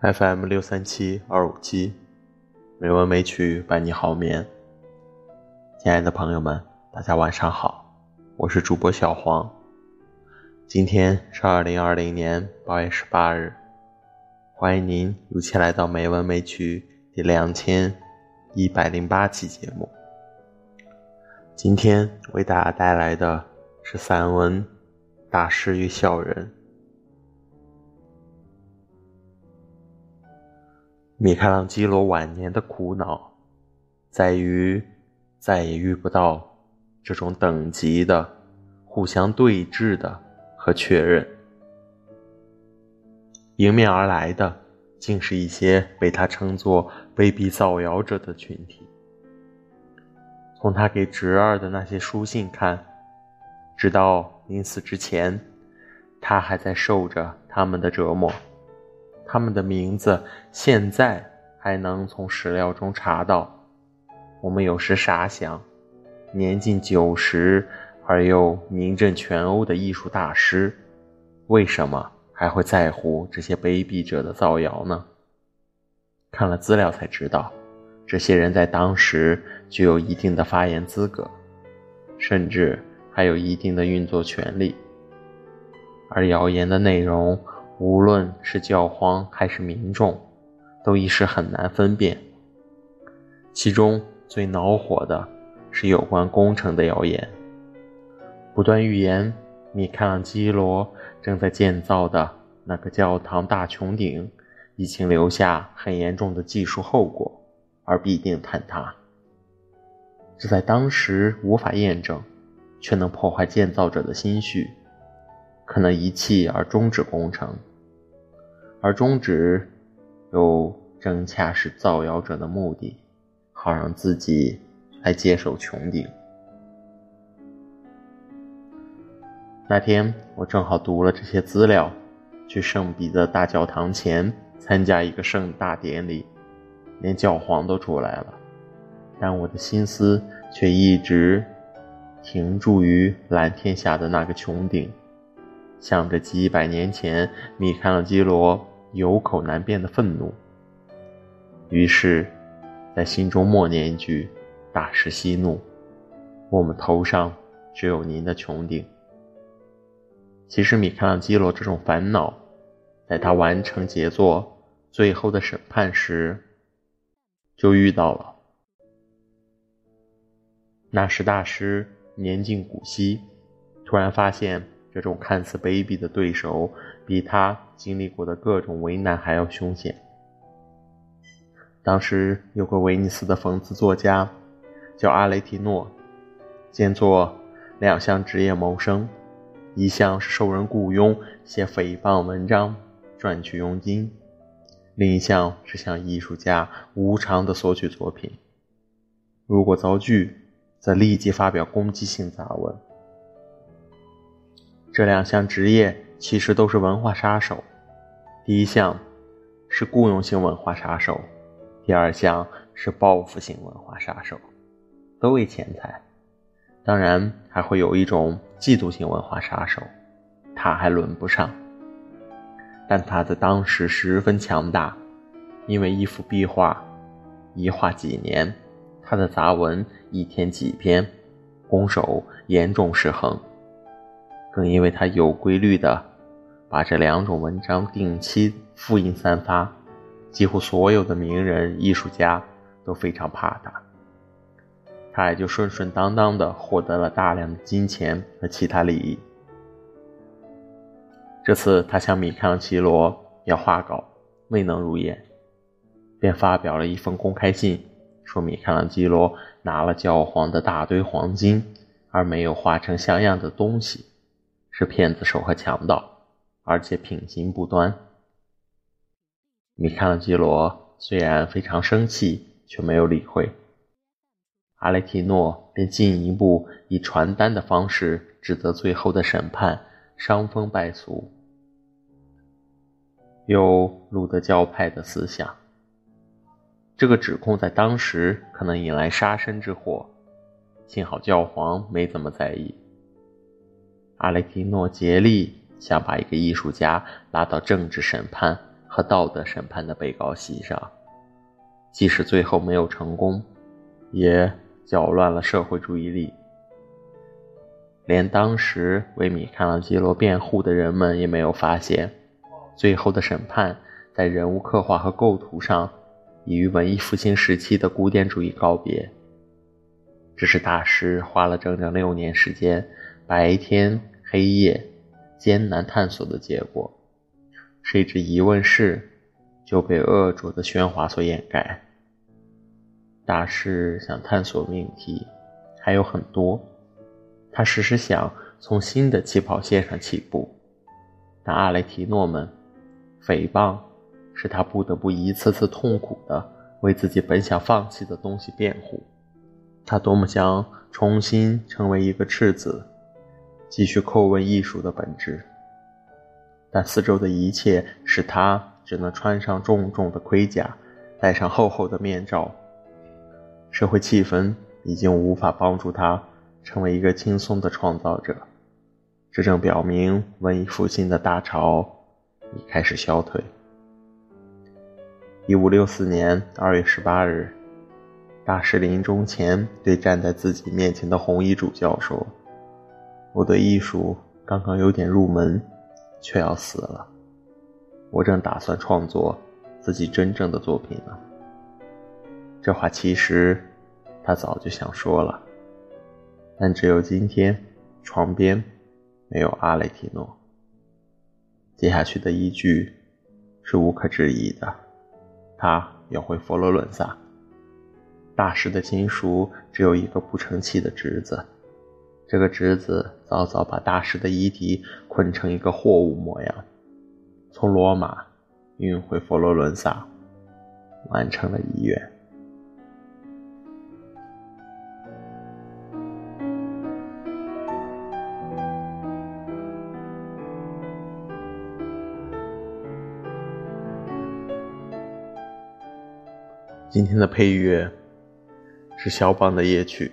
FM 六三七二五七，美文美曲伴你好眠。亲爱的朋友们，大家晚上好，我是主播小黄。今天是二零二零年八月十八日，欢迎您如期来到美文美曲第两千一百零八期节目。今天为大家带来的是散文《大师与小人》。米开朗基罗晚年的苦恼，在于再也遇不到这种等级的、互相对峙的和确认。迎面而来的，竟是一些被他称作卑鄙造谣者的群体。从他给侄儿的那些书信看，直到临死之前，他还在受着他们的折磨。他们的名字现在还能从史料中查到。我们有时傻想，年近九十而又名震全欧的艺术大师，为什么还会在乎这些卑鄙者的造谣呢？看了资料才知道，这些人在当时具有一定的发言资格，甚至还有一定的运作权利，而谣言的内容。无论是教皇还是民众，都一时很难分辨。其中最恼火的是有关工程的谣言，不断预言米开朗基罗正在建造的那个教堂大穹顶已经留下很严重的技术后果，而必定坍塌。这在当时无法验证，却能破坏建造者的心绪，可能一气而终止工程。而终止，又正恰是造谣者的目的，好让自己来接手穹顶。那天我正好读了这些资料，去圣彼得大教堂前参加一个盛大典礼，连教皇都出来了，但我的心思却一直停驻于蓝天下的那个穹顶。想着几百年前米开朗基罗有口难辩的愤怒，于是，在心中默念一句：“大师息怒，我们头上只有您的穹顶。”其实，米开朗基罗这种烦恼，在他完成杰作《最后的审判》时就遇到了。那时，大师年近古稀，突然发现。这种看似卑鄙的对手，比他经历过的各种为难还要凶险。当时有个威尼斯的讽刺作家，叫阿雷提诺，兼做两项职业谋生：一项是受人雇佣写诽谤文章赚取佣金，另一项是向艺术家无偿的索取作品。如果遭拒，则立即发表攻击性杂文。这两项职业其实都是文化杀手，第一项是雇佣性文化杀手，第二项是报复性文化杀手，都为钱财。当然还会有一种嫉妒性文化杀手，他还轮不上，但他在当时十分强大，因为一幅壁画，一画几年，他的杂文一天几篇，攻守严重失衡。更因为他有规律的把这两种文章定期复印散发，几乎所有的名人艺术家都非常怕他，他也就顺顺当当的获得了大量的金钱和其他利益。这次他向米开朗基罗要画稿，未能如愿，便发表了一封公开信，说米开朗基罗拿了教皇的大堆黄金，而没有画成像样的东西。是骗子手和强盗，而且品行不端。米开朗基罗虽然非常生气，却没有理会。阿雷提诺便进一步以传单的方式指责最后的审判伤风败俗，有路德教派的思想。这个指控在当时可能引来杀身之祸，幸好教皇没怎么在意。阿雷提诺竭力想把一个艺术家拉到政治审判和道德审判的被告席上，即使最后没有成功，也搅乱了社会注意力。连当时为米开朗基罗辩护的人们也没有发现，最后的审判在人物刻画和构图上已与文艺复兴时期的古典主义告别。这是大师花了整整六年时间，白天黑夜艰难探索的结果。谁知一问世，就被恶浊的喧哗所掩盖。大师想探索命题还有很多。他时时想从新的起跑线上起步，但阿雷提诺们诽谤，使他不得不一次次痛苦地为自己本想放弃的东西辩护。他多么想重新成为一个赤子，继续叩问艺术的本质，但四周的一切使他只能穿上重重的盔甲，戴上厚厚的面罩。社会气氛已经无法帮助他。成为一个轻松的创造者，这正表明文艺复兴的大潮已开始消退。一五六四年二月十八日，大师临终前对站在自己面前的红衣主教说：“我对艺术刚刚有点入门，却要死了。我正打算创作自己真正的作品呢。”这话其实他早就想说了。但只有今天，床边没有阿雷提诺。接下去的依据是无可置疑的：他要回佛罗伦萨。大师的亲属只有一个不成器的侄子，这个侄子早早把大师的遗体捆成一个货物模样，从罗马运回佛罗伦萨，完成了遗愿。今天的配乐是肖邦的夜曲，